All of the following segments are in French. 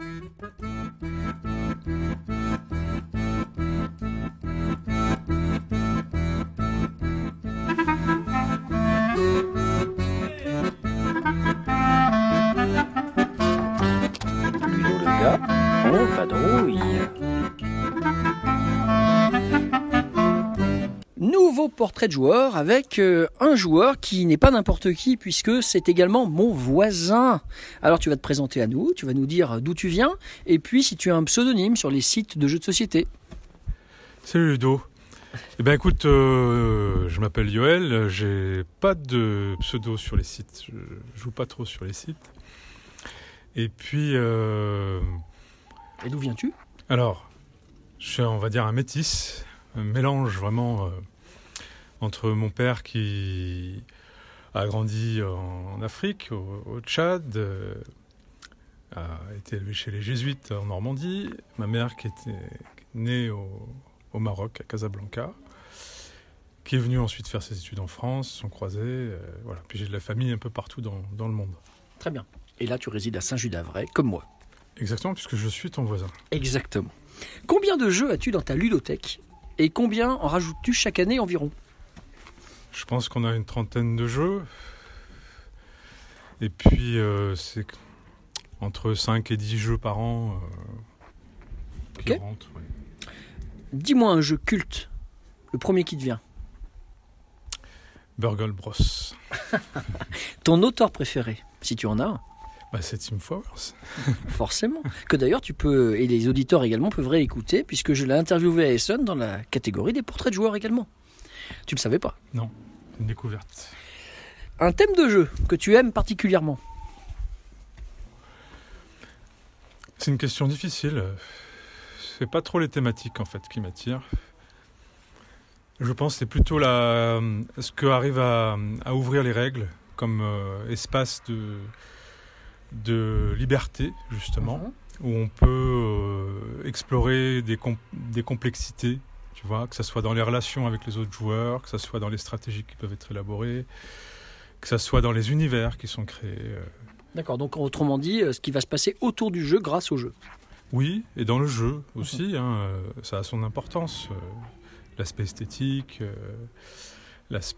Thank you. Portrait de joueur avec euh, un joueur qui n'est pas n'importe qui puisque c'est également mon voisin. Alors tu vas te présenter à nous, tu vas nous dire d'où tu viens et puis si tu as un pseudonyme sur les sites de jeux de société. Salut Ludo. Eh ben écoute, euh, je m'appelle Yoel, j'ai pas de pseudo sur les sites, je joue pas trop sur les sites. Et puis, euh, Et d'où viens-tu? alors, je suis, on va dire, un métis, un mélange vraiment entre mon père qui a grandi en Afrique, au, au Tchad, euh, a été élevé chez les Jésuites en Normandie, ma mère qui était née au, au Maroc, à Casablanca, qui est venue ensuite faire ses études en France, sont croisés, euh, voilà. Puis j'ai de la famille un peu partout dans, dans le monde. Très bien. Et là tu résides à Saint-Just-d'Avray comme moi. Exactement, puisque je suis ton voisin. Exactement. Combien de jeux as-tu dans ta ludothèque et combien en rajoutes-tu chaque année environ? Je pense qu'on a une trentaine de jeux. Et puis, euh, c'est entre 5 et 10 jeux par an euh, qui Ok. rentrent. ouais. Dis-moi un jeu culte, le premier qui te vient. Burgle Bros. Ton auteur préféré, si tu en as un, Bah, c'est Team Flowers. forcément. Que d'ailleurs tu peux, et les auditeurs également peuvent réécouter, puisque je l'ai interviewé à Essen dans la catégorie des portraits de joueurs également. Tu le savais pas. Une découverte. Un thème de jeu que tu aimes particulièrement. C'est une question difficile. C'est pas trop les thématiques en fait qui m'attirent. Je pense que c'est plutôt la, ce que arrive à, à ouvrir les règles comme euh, espace de, de liberté justement. où on peut euh, explorer des, com- des complexités, tu vois, que ce soit dans les relations avec les autres joueurs, que ce soit dans les stratégies qui peuvent être élaborées, que ce soit dans les univers qui sont créés. euh. D'accord, donc autrement dit, euh, ce qui va se passer autour du jeu grâce au jeu. Oui, et dans le jeu aussi, hein, euh, ça a son importance. L'aspect esthétique,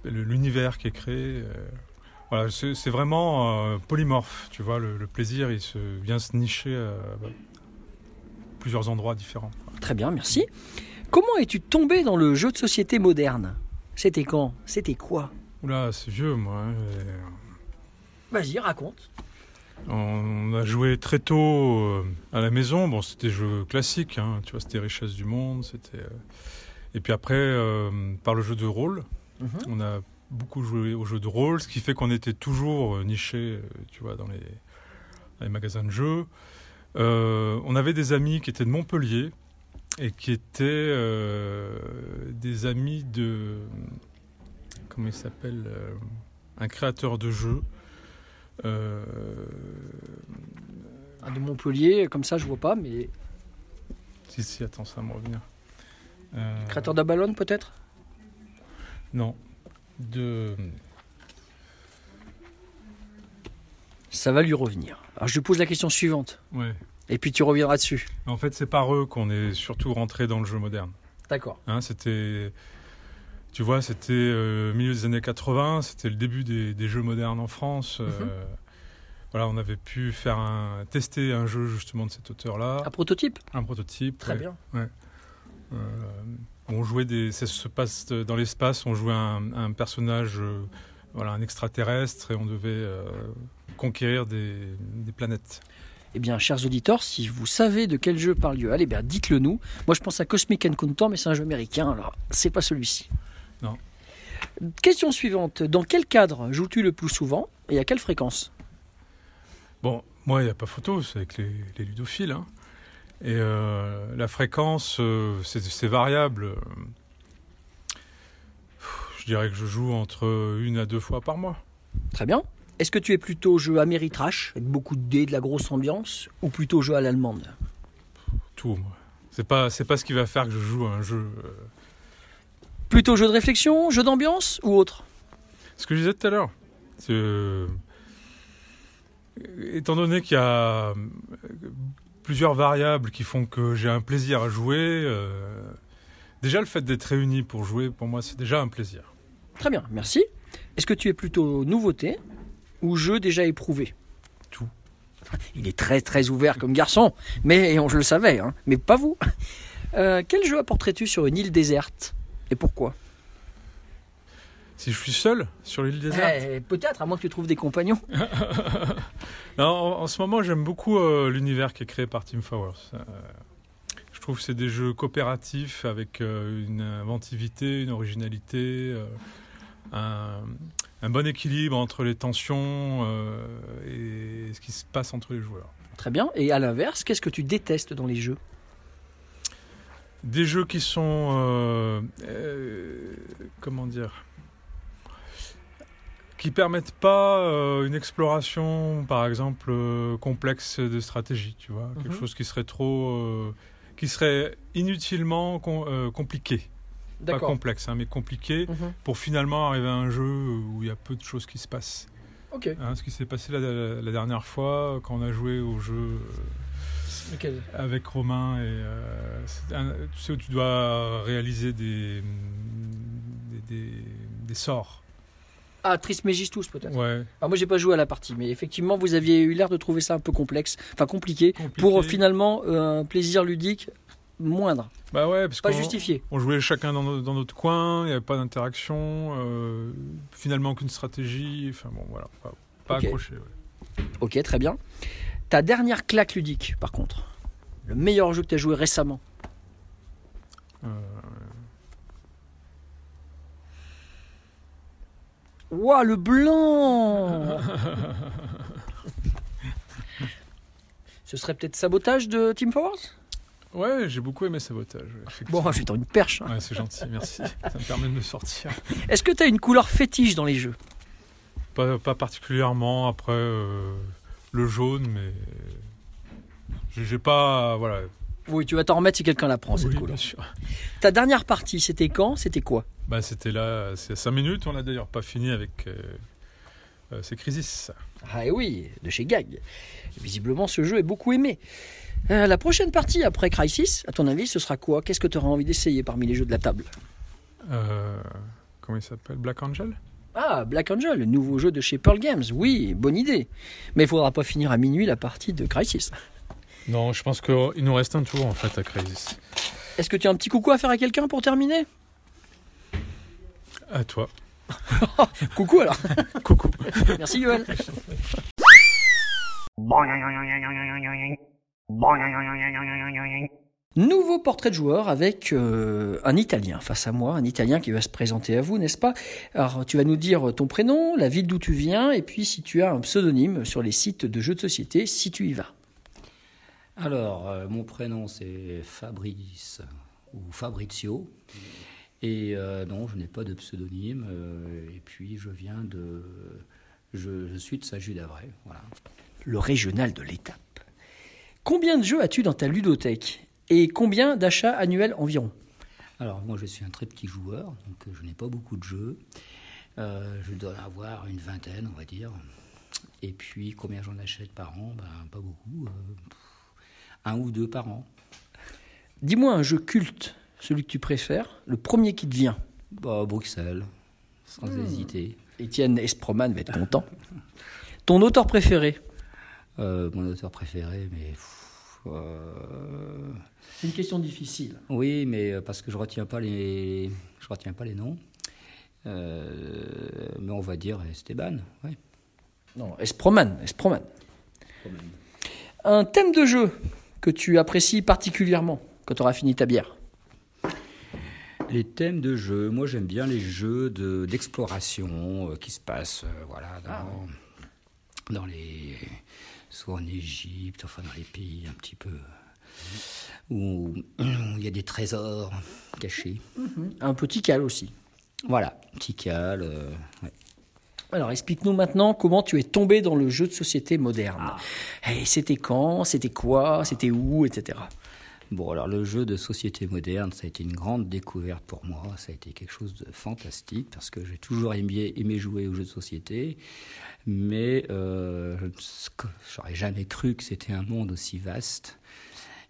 l'univers qui est créé. voilà, c'est vraiment polymorphe, tu vois, le, le plaisir, il se, vient se nicher à plusieurs endroits différents. Très bien, merci. Comment es-tu tombé dans le jeu de société moderne? C'était quand? C'était quoi? Oula, c'est vieux, moi. hein, Vas-y, raconte. On a joué très tôt euh, à la maison. Bon, c'était des jeux classiques, hein, tu vois, c'était Richesse du Monde. C'était. euh, Et puis après, euh, par le jeu de rôle, Mhm. on a beaucoup joué au jeu de rôle, ce qui fait qu'on était toujours niché, tu vois, dans les, dans les magasins de jeux. Euh, on avait des amis qui étaient de Montpellier et qui étaient euh, des amis de. Comment il s'appelle euh, Un créateur de jeux. Euh, Ah, De Montpellier, comme ça je vois pas, mais si, si, attends, ça va me revenir. Euh, créateur d'Abalone peut-être? Non. De. Ça va lui revenir. Alors je lui pose la question suivante, Ouais. Et puis tu reviendras dessus. En fait, c'est par eux qu'on est surtout rentré dans le jeu moderne. D'accord. Hein, c'était. Tu vois, c'était euh, milieu des années 80, c'était le début des, des jeux modernes en France. euh, Mhm. Voilà, on avait pu faire un, tester un jeu justement de cet auteur-là, Un prototype? Un prototype. Très ouais. bien. Euh, on jouait des, ça se passe dans l'espace. On jouait un, un personnage, euh, voilà, un extraterrestre, et on devait conquérir des, des planètes. Eh bien, chers auditeurs, si vous savez de quel jeu parle Yoel, eh bien, dites-le nous. Moi, je pense à Cosmic Encounter, mais c'est un jeu américain, alors c'est pas celui-ci. Non. Question suivante. Dans quel cadre joues-tu le plus souvent et à quelle fréquence? Bon, moi, il n'y a pas photo, c'est avec les, les ludophiles. hein. Et euh, la fréquence, euh, c'est c'est variable. Je dirais que je joue entre une à deux fois par mois. Très bien. Est-ce que tu es plutôt jeu Ameritrash, avec beaucoup de dés, de la grosse ambiance, ou plutôt jeu à l'allemande? Tout, moi. C'est pas, c'est pas ce qui va faire que je joue à un jeu. euh. Plutôt jeu de réflexion, jeu d'ambiance ou autre? Ce que je disais tout à l'heure, c'est, euh, étant donné qu'il y a euh, plusieurs variables qui font que j'ai un plaisir à jouer. euh, déjà, le fait d'être réunis pour jouer, pour moi, c'est déjà un plaisir. Très bien, merci. Est-ce que tu es plutôt nouveauté ou jeu déjà éprouvé Tout. Il est très très ouvert comme garçon, mais on, je le savais, hein, mais pas vous. Euh, quel jeu apporterais-tu sur une île déserte et pourquoi? Si je suis seul sur l'île déserte, Eh, Peut-être, à moins que tu trouves des compagnons. Non, en, en ce moment, j'aime beaucoup euh, l'univers qui est créé par Team Flowers. Euh, je trouve que c'est des jeux coopératifs avec euh, une inventivité, une originalité, un, un bon équilibre entre les tensions euh, et ce qui se passe entre les joueurs. Très bien. Et à l'inverse, qu'est-ce que tu détestes dans les jeux? Des jeux qui sont... euh, euh, comment dire qui permettent pas une exploration, par exemple, complexe de stratégie, tu vois, quelque Mhm. chose qui serait trop, qui serait inutilement com- compliqué, pas complexe, hein, mais compliqué, Mhm. pour finalement arriver à un jeu où il y a peu de choses qui se passent. Ok. Hein, ce qui s'est passé la, la dernière fois quand on a joué au jeu euh, avec Romain et euh, un- tu sais où tu dois réaliser des des, des- des sorts. Ah, Trismegistus peut-être. Ouais. Alors moi j'ai pas joué à la partie, mais effectivement vous aviez eu l'air de trouver ça un peu complexe, enfin compliqué, Compliqué. pour euh, finalement euh, un plaisir ludique moindre, Bah ouais, parce pas justifié. On jouait chacun dans, dans notre coin, il n'y avait pas d'interaction, euh, finalement aucune stratégie, enfin bon voilà, pas, accroché. ouais. Ok, très bien. Ta dernière claque ludique, par contre, le meilleur jeu que tu as joué récemment. Euh, Ouah, le blanc Ce serait peut-être sabotage de Team Force? Ouais, j'ai beaucoup aimé Sabotage. Bon, je suis dans une perche. hein. Ouais, c'est gentil, merci. Ça me permet de me sortir. Est-ce que tu as une couleur fétiche dans les jeux? Pas, pas particulièrement après euh, le jaune, mais j'ai j'ai pas. Voilà. Oui, tu vas t'en remettre si quelqu'un la prend, cette Oui, couleur. bien sûr. Ta dernière partie, c'était quand? C'était quoi? Bah, c'était là, c'est 5 minutes, on l'a d'ailleurs pas fini avec euh, euh, ces Crisis. Ah oui, de chez Gag. Visiblement, ce jeu est beaucoup aimé. Euh, la prochaine partie après Crisis, à ton avis, ce sera quoi? Qu'est-ce que tu auras envie d'essayer parmi les jeux de la table? Euh, comment il s'appelle? Black Angel? Ah, Black Angel, le nouveau jeu de chez Pearl Games. Oui, bonne idée. Mais il faudra pas finir à minuit la partie de Crisis. Non, je pense qu'il nous reste un tour en fait à Crisis. Est-ce que tu as un petit coucou à faire à quelqu'un pour terminer? À toi. Coucou alors. Coucou. Merci Yoel. Nouveau portrait de joueur avec euh, un Italien face à moi, un Italien qui va se présenter à vous, n'est-ce pas? Alors tu vas nous dire ton prénom, la ville d'où tu viens, et puis si tu as un pseudonyme sur les sites de jeux de société, si tu y vas. Alors, euh, mon prénom c'est Fabrice ou Fabrizio. Et euh, non, je n'ai pas de pseudonyme. et puis, je viens de. Je, je suis de Saint-Just-d'Avray. Voilà. Le régional de l'étape. Combien de jeux as-tu dans ta ludothèque Et combien d'achats annuels environ? Alors, moi, je suis un très petit joueur, donc euh, je n'ai pas beaucoup de jeux. Euh, je dois avoir une vingtaine, on va dire. Et puis, combien j'en achète par an? Ben, Pas beaucoup. euh, un ou deux par an. Dis-moi un jeu culte, celui que tu préfères, le premier qui te vient. Bah, Bruxelles, sans hésiter. Étienne Esproman va être content. Ton auteur préféré? Euh, mon auteur préféré, mais. pff, euh, C'est une question difficile. Oui, mais euh, parce que je retiens pas les, je retiens pas les noms. Euh, mais on va dire Esteban. Ouais. Non, Esproman, Esproman. Un thème de jeu que tu apprécies particulièrement quand tu auras fini ta bière? Les thèmes de jeu, moi j'aime bien les jeux de d'exploration euh, qui se passent, voilà, dans, dans les, soit en Égypte, enfin dans les pays un petit peu où où il y a des trésors cachés. Un petit cal aussi. Voilà, Tikal. euh, ouais. Alors explique-nous maintenant comment tu es tombé dans le jeu de société moderne. Et c'était quand? C'était quoi? C'était où? Etc. Bon, alors le jeu de société moderne, ça a été une grande découverte pour moi. Ça a été quelque chose de fantastique parce que j'ai toujours aimé, aimé jouer aux jeux de société. Mais euh, j'aurais jamais cru que c'était un monde aussi vaste.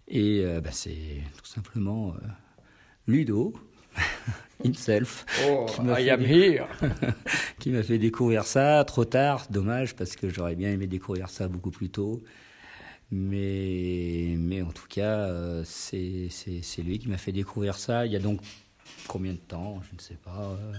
Et euh, bah, c'est tout simplement euh, Ludo, himself, Oh, qui m'a I fait am des- here. qui m'a fait découvrir ça trop tard. Dommage parce que j'aurais bien aimé découvrir ça beaucoup plus tôt. Mais, mais en tout cas, euh, c'est lui qui m'a fait découvrir ça. Il y a donc combien de temps Je ne sais pas. euh,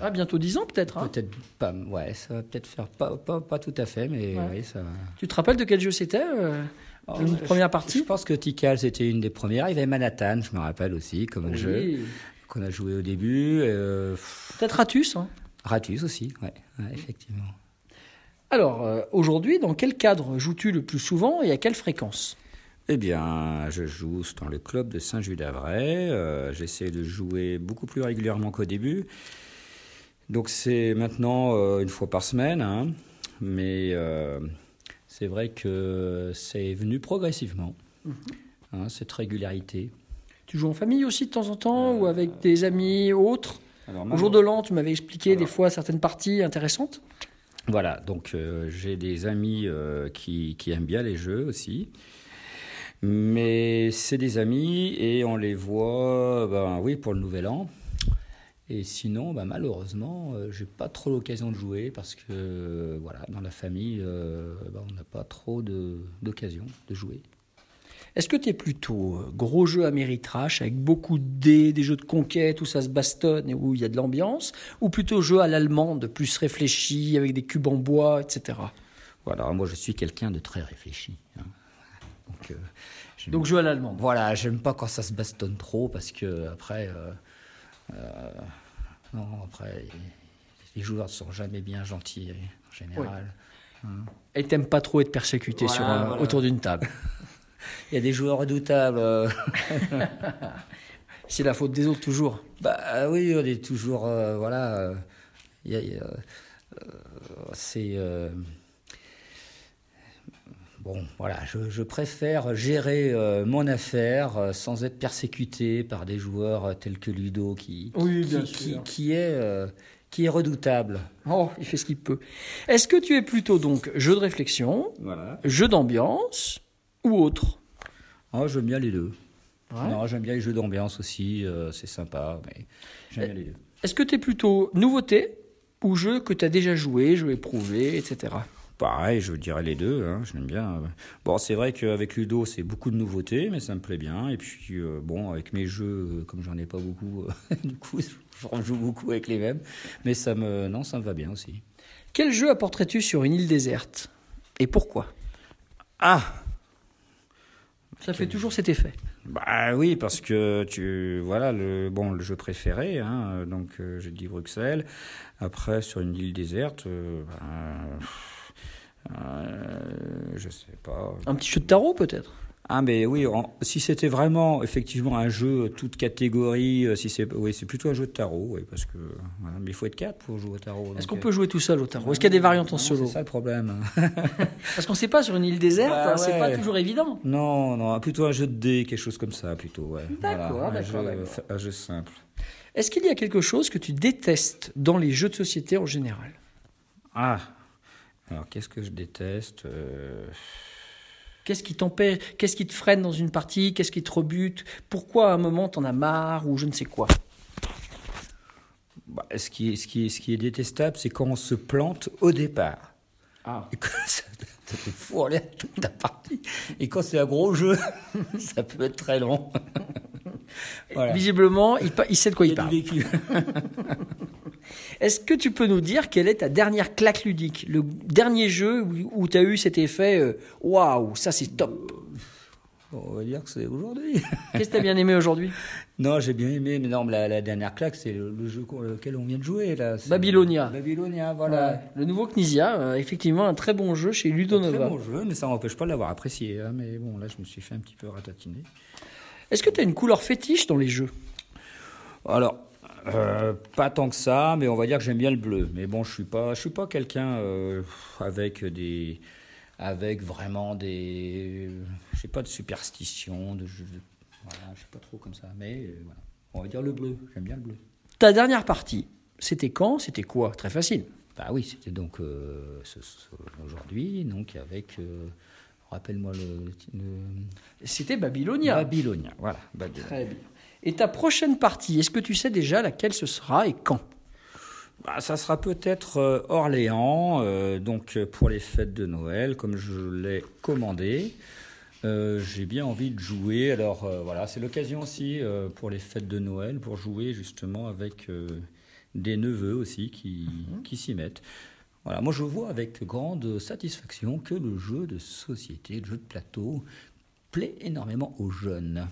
Ah, bientôt 10 ans peut-être. hein. Peut-être pas. Ouais, ça va peut-être faire pas, pas, pas tout à fait, mais Ouais. oui, ça. Tu te rappelles de quel jeu c'était euh, Oh, Une je- première partie? Je pense que Tikal c'était une des premières. Il y avait Manhattan, je me rappelle aussi, comme Oui. jeu qu'on a joué au début. Euh, Peut-être Ratus. hein. Ratus aussi, ouais, ouais, effectivement. Alors, euh, aujourd'hui, dans quel cadre joues-tu le plus souvent et à quelle fréquence? Eh bien, je joue dans le club de Saint-Just-d'Avray. Euh, J'essaie de jouer beaucoup plus régulièrement qu'au début. Donc c'est maintenant euh, une fois par semaine, hein. mais euh, c'est vrai que c'est venu progressivement, hein, cette régularité. Tu joues en famille aussi de temps en temps ou avec des amis autres? Alors, Au jour de l'an, tu m'avais expliqué des fois certaines parties intéressantes? Voilà, donc euh, j'ai des amis euh, qui, aiment bien les jeux aussi. Mais c'est des amis et on les voit, ben oui, pour le nouvel an. Et sinon, ben, malheureusement, euh, j'ai pas trop l'occasion de jouer parce que, euh, voilà, dans la famille, ben, on n'a pas trop d'occasion de jouer. Est-ce que tu es plutôt euh, gros jeu Ameritrash avec beaucoup de dés, des jeux de conquête où ça se bastonne et où il y a de l'ambiance, ou plutôt jeu à l'allemande, plus réfléchi, avec des cubes en bois, etc. Voilà, moi je suis quelqu'un de très réfléchi. hein. Donc, euh, Donc jeu à l'allemande. Voilà, j'aime pas quand ça se bastonne trop parce que après, euh, euh, non, après, les joueurs sont jamais bien gentils en général. Et t'aimes pas trop être persécuté Voilà, sur voilà. autour d'une table. Il y a des joueurs redoutables. euh, C'est la faute des autres toujours. bah oui, on est toujours, euh, voilà, euh, euh, c'est euh, Bon, voilà, je, je préfère gérer euh, mon affaire euh, sans être persécuté par des joueurs euh, tels que Ludo qui, Oui, qui, bien qui, sûr. qui est, euh, qui est redoutable. Oh, il fait ce qu'il peut. Est-ce que tu es plutôt donc jeu de réflexion, Voilà. jeu d'ambiance ou autre Oh, j'aime bien les deux. Ouais. Non, j'aime bien les jeux d'ambiance aussi, euh, c'est sympa, mais j'aime bien les deux. Est-ce que tu es plutôt nouveauté ou jeu que tu as déjà joué, jeu éprouvé, etc. Pareil, je dirais les deux, hein, j'aime bien. Bon, c'est vrai qu'avec Ludo, c'est beaucoup de nouveautés, mais ça me plaît bien. Et puis, euh, bon, avec mes jeux, euh, comme j'en ai pas beaucoup, euh, du coup, je rejoue beaucoup avec les mêmes. Mais ça me, non, ça me va bien aussi. Quel jeu apporterais-tu sur une île déserte? Et pourquoi? Ah Ça fait toujours cet effet. Bah oui, parce que tu voilà le bon le jeu préféré, hein, donc euh, j'ai dit Bruxelles. Après sur une île déserte, euh, ben, euh, je sais pas. Un petit jeu de tarot peut-être? Ah mais oui, en- si c'était vraiment effectivement un jeu toute catégorie, euh, si c'est oui c'est plutôt un jeu de tarot, oui parce que voilà, mais il faut être quatre pour jouer au tarot. Est-ce qu'on euh, peut jouer tout seul au tarot? Est-ce qu'il y a des variantes en solo? C'est ça le problème. Parce qu'on ne sait pas sur une île déserte, Bah hein, c'est pas toujours évident. non non, plutôt un jeu de dés, quelque chose comme ça plutôt. Ouais. D'accord, Voilà, d'accord. Un jeu simple. Est-ce qu'il y a quelque chose que tu détestes dans les jeux de société en général? Ah, alors qu'est-ce que je déteste euh, Qu'est-ce qui t'empêche Qu'est-ce qui te freine dans une partie Qu'est-ce qui te rebute? Pourquoi à un moment t'en as marre ou je ne sais quoi? Bah, ce, qui est, ce, qui est, ce qui est détestable, c'est quand on se plante au départ. Ah. Et que ça, ça te fout en l'air toute partie. Et quand c'est un gros jeu, ça peut être très long. Voilà. Visiblement, il, sait de quoi il, Il parle. Est-ce que tu peux nous dire quelle est ta dernière claque ludique Le dernier jeu où, tu as eu cet effet euh, waouh, ça c'est top On va dire que c'est aujourd'hui. Qu'est-ce que tu as bien aimé aujourd'hui? Non, j'ai bien aimé, mais non, la, la dernière claque, c'est le, le jeu auquel on vient de jouer. Là. Babylonia. Babylonia, voilà. Le nouveau Knizia, euh, effectivement un très bon jeu chez Très Ludonova. bon jeu, mais ça n'empêche pas de l'avoir apprécié. hein, mais bon, là, je me suis fait un petit peu ratatiner. Est-ce que tu as une couleur fétiche dans les jeux? Alors, euh, pas tant que ça, mais on va dire que j'aime bien le bleu. Mais bon, je suis pas, je suis pas quelqu'un euh, avec des, avec vraiment des, j'ai pas de superstition. De, je- Voilà, je sais pas trop comme ça, mais euh, voilà. On va dire le bleu. J'aime bien le bleu. Ta dernière partie, c'était quand? C'était quoi? Très facile. Bah oui, c'était donc ce- ce- aujourd'hui, donc avec. Rappelle-moi le. le- C'était Babylonia. Babylonia. Voilà. Très bien. Et ta prochaine partie, est-ce que tu sais déjà laquelle ce sera et quand? Bah, ça sera peut-être euh, Orléans, euh, donc euh, pour les fêtes de Noël, comme je l'ai commandé. Euh, J'ai bien envie de jouer. Alors euh, voilà, c'est l'occasion aussi euh, pour les fêtes de Noël, pour jouer justement avec des neveux aussi qui, qui s'y mettent. Voilà, moi je vois avec grande satisfaction que le jeu de société, le jeu de plateau, plaît énormément aux jeunes.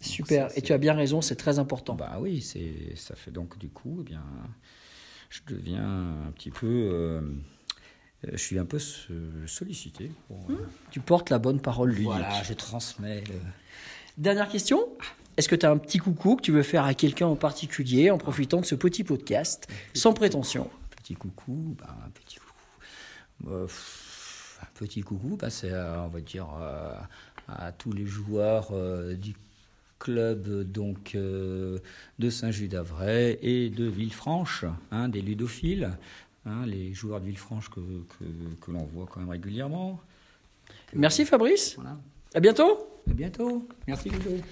Super. ça, et tu as bien raison, c'est très important. Bah oui, c'est ça fait donc du coup, eh bien, je deviens un petit peu, euh, je suis un peu so- sollicité. pour, euh, Tu portes la bonne parole, ludique. voilà, je transmets. le- Dernière question. Est-ce que tu as un petit coucou que tu veux faire à quelqu'un en particulier en profitant de ce petit podcast, sans prétention? Petit coucou, bah, un petit coucou. Euh, pff, un petit coucou, bah, c'est, euh, on va dire, euh, à tous les joueurs euh, du club donc euh, de Saint-Just-d'Avray et de Villefranche, hein, des ludophiles, hein, les joueurs de Villefranche que, que, que l'on voit quand même régulièrement. Que- Merci Fabrice. Voilà. À bientôt. À bientôt. Merci Ludo.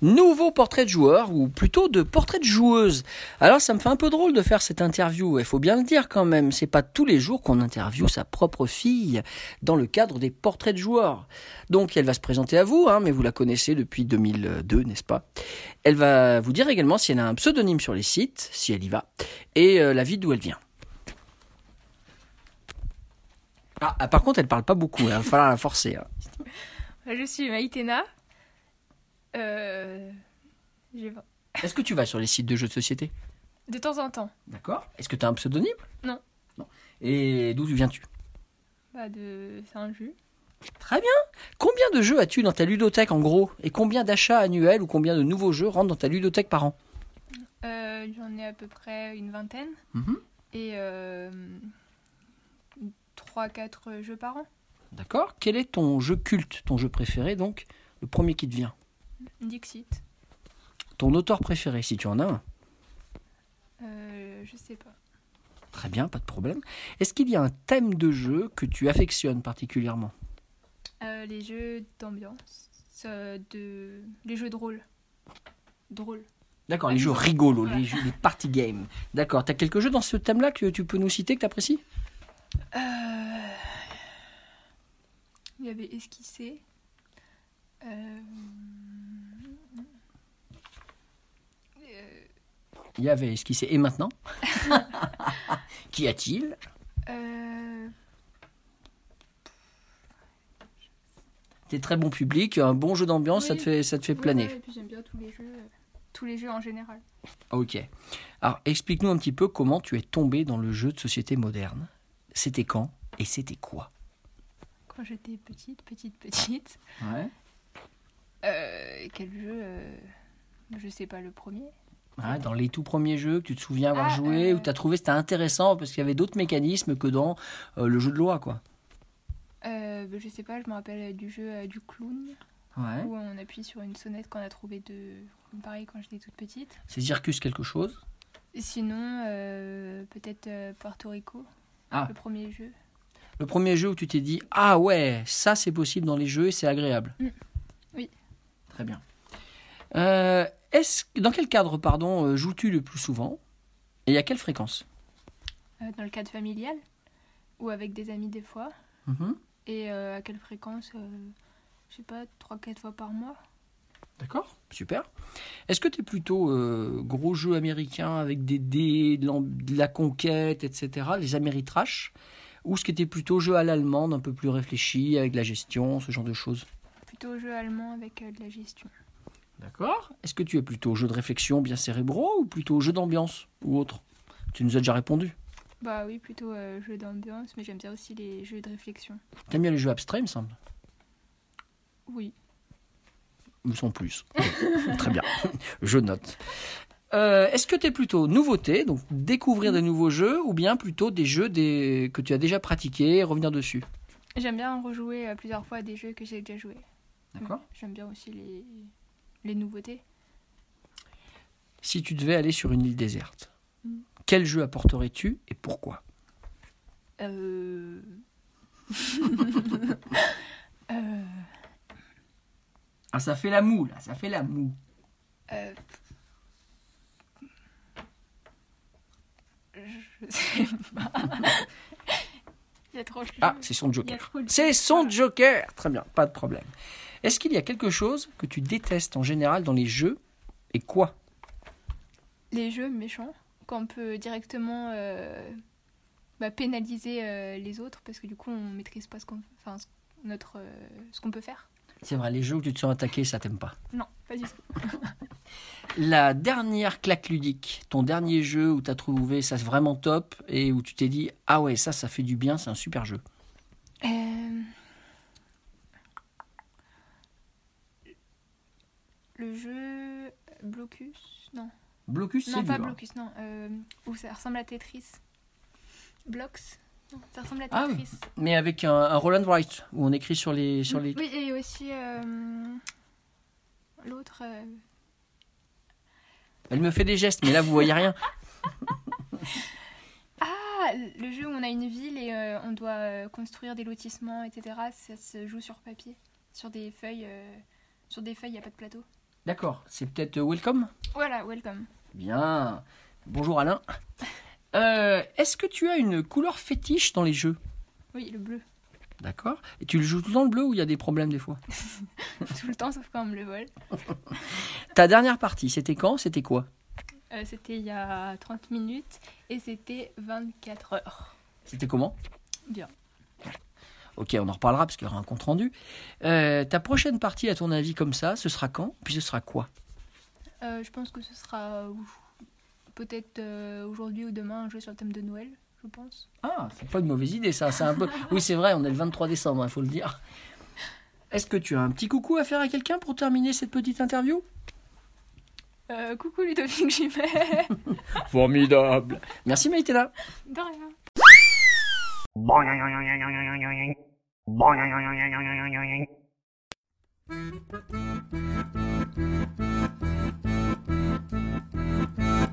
Nouveau portrait de joueur, ou plutôt de portrait de joueuse. Alors ça me fait un peu drôle de faire cette interview, il faut bien le dire quand même, c'est pas tous les jours qu'on interviewe sa propre fille dans le cadre des portraits de joueurs. Donc elle va se présenter à vous, hein, mais vous la connaissez depuis 2002, n'est-ce pas? Elle va vous dire également si elle a un pseudonyme sur les sites, si elle y va, et euh, la ville d'où elle vient. Ah, ah, par contre elle parle pas beaucoup, il va falloir la forcer. hein. Je suis Maïtena. Euh, j'ai vingt- Est-ce que tu vas sur les sites de jeux de société De temps en temps. D'accord. Est-ce que tu as un pseudonyme Non. Non. Et d'où viens-tu Bah de... Jus. Très bien. Combien de jeux as-tu dans ta ludothèque en gros? Et combien d'achats annuels ou combien de nouveaux jeux rentrent dans ta ludothèque par an? Euh, J'en ai à peu près une vingtaine. Mhm. Et euh, 3-4 jeux par an. D'accord. Quel est ton jeu culte, ton jeu préféré donc? Le premier qui te vient. Dixit. Ton auteur préféré, si tu en as un. Euh, je sais pas. Très bien, pas de problème. Est-ce qu'il y a un thème de jeu que tu affectionnes particulièrement? Euh, les jeux d'ambiance. euh, de... Les jeux de rôle. Drôle. D'accord, Ah, les jeux rigolos, Ouais. les jeux les party games. D'accord. T'as quelques jeux dans ce thème-là que tu peux nous citer que t'apprécies? Euh, Il y avait esquissé. Euh, Il y avait esquissé. Et maintenant Qu'y a-t-il? Euh, T'es très bon public, un bon jeu d'ambiance, ça, te fait, ça te fait oui, planer. ouais, et puis j'aime bien tous les jeux, tous les jeux en général. Ok. Alors, explique-nous un petit peu comment tu es tombé dans le jeu de société moderne. C'était quand et c'était quoi? Quand j'étais petite, petite, petite. Ouais. Euh, quel jeu euh, Je sais pas le premier? Dans les tout premiers jeux que tu te souviens avoir Ah, joué, euh. où tu as trouvé c'était intéressant parce qu'il y avait d'autres mécanismes que dans euh, le jeu de loi, quoi. Euh, bah, je sais pas, je me rappelle du jeu euh, du clown Ouais. où on appuie sur une sonnette qu'on a trouvé de pareil quand j'étais toute petite. C'est Circus quelque chose Et sinon, peut-être Porto Rico, Ah. le premier jeu. Le premier jeu où tu t'es dit Ah ouais, ça c'est possible dans les jeux et c'est agréable. Mm. Oui. Très bien. Euh, est-ce, dans quel cadre, pardon, euh, joues-tu le plus souvent Et à quelle fréquence? Euh, dans le cadre familial ou avec des amis des fois. Mhm. Et euh, à quelle fréquence euh, Je sais pas, 3-4 fois par mois. D'accord, super. Est-ce que tu es plutôt euh, gros jeu américain avec des dés, de, la conquête, etc., les Ameritrash? Ou est-ce que tu es plutôt jeu à l'allemande, un peu plus réfléchi, avec de la gestion, ce genre de choses? Plutôt jeu allemand avec de la gestion. D'accord. Est-ce que tu es plutôt jeu de réflexion bien cérébraux ou plutôt jeu d'ambiance ou autre? Tu nous as déjà répondu. Bah oui, plutôt euh, jeu d'ambiance, mais j'aime bien aussi les jeux de réflexion. T'aimes bien les jeux abstraits, il me semble? Oui. Ou sans plus. Très bien. Je note. Euh, Est-ce que tu es plutôt nouveauté, donc découvrir des nouveaux jeux, ou bien plutôt des jeux des... que tu as déjà pratiqués et revenir dessus? J'aime bien rejouer euh, plusieurs fois des jeux que j'ai déjà joués. D'accord. J'aime bien aussi les, les nouveautés. Si tu devais aller sur une île déserte, Mm. quel jeu apporterais-tu et pourquoi? Euh... euh... Ah, ça fait la moue, là, ça fait la moue. euh, Je sais pas. Il y a trop de Ah, c'est son joker. de C'est son joker Très bien, pas de problème. Est-ce qu'il y a quelque chose que tu détestes en général dans les jeux et quoi Les jeux méchants, qu'on peut directement euh, bah, pénaliser euh, les autres parce que du coup on maîtrise pas ce qu'on enfin, notre, euh, ce qu'on peut faire. C'est vrai, les jeux où tu te sens attaqué, ça t'aime pas. Non, pas du tout. La dernière claque ludique, ton dernier jeu où tu as trouvé ça vraiment top et où tu t'es dit Ah ouais, ça, ça fait du bien, c'est un super jeu. Euh, Le jeu Blocus Non, Blocus, c'est non pas dur. Blocus, non. Euh, où ça ressemble à Tetris. Blocks Non, ça ressemble à Ah. Tetris. Mais avec un, un roll and write, où on écrit sur les. Sur les... Oui, et aussi euh, l'autre. euh, Elle me fait des gestes, mais là, vous voyez rien. Ah, le jeu où on a une ville et euh, on doit euh, construire des lotissements, etc. Ça se joue sur papier, sur des feuilles. euh, sur des feuilles, il n'y a pas de plateau. D'accord, c'est peut-être euh, Welcome? Voilà, welcome. Bien. Bonjour Alain. Euh, Est-ce que tu as une couleur fétiche dans les jeux? Oui, le bleu. D'accord. Et tu le joues tout dans le bleu ou il y a des problèmes des fois? Tout le temps, sauf quand on me le vole. Ta dernière partie, c'était quand? C'était quoi? Euh, c'était il y a 30 minutes et c'était 24 heures. C'était comment? Bien. Ok, on en reparlera parce qu'il y aura un compte rendu. Euh, ta prochaine partie, à ton avis, comme ça, ce sera quand Puis ce sera quoi Euh, je pense que ce sera euh, peut-être euh, aujourd'hui ou demain un jeu sur le thème de Noël, je pense. Ah, c'est pas une mauvaise idée ça. C'est un peu. Oui, c'est vrai, on est le 23 décembre, il faut le dire. Est-ce que tu as un petit coucou à faire à quelqu'un pour terminer cette petite interview Euh, coucou Ludovic Jumet Formidable. Merci Maïtena. De rien. Boing. Thank you.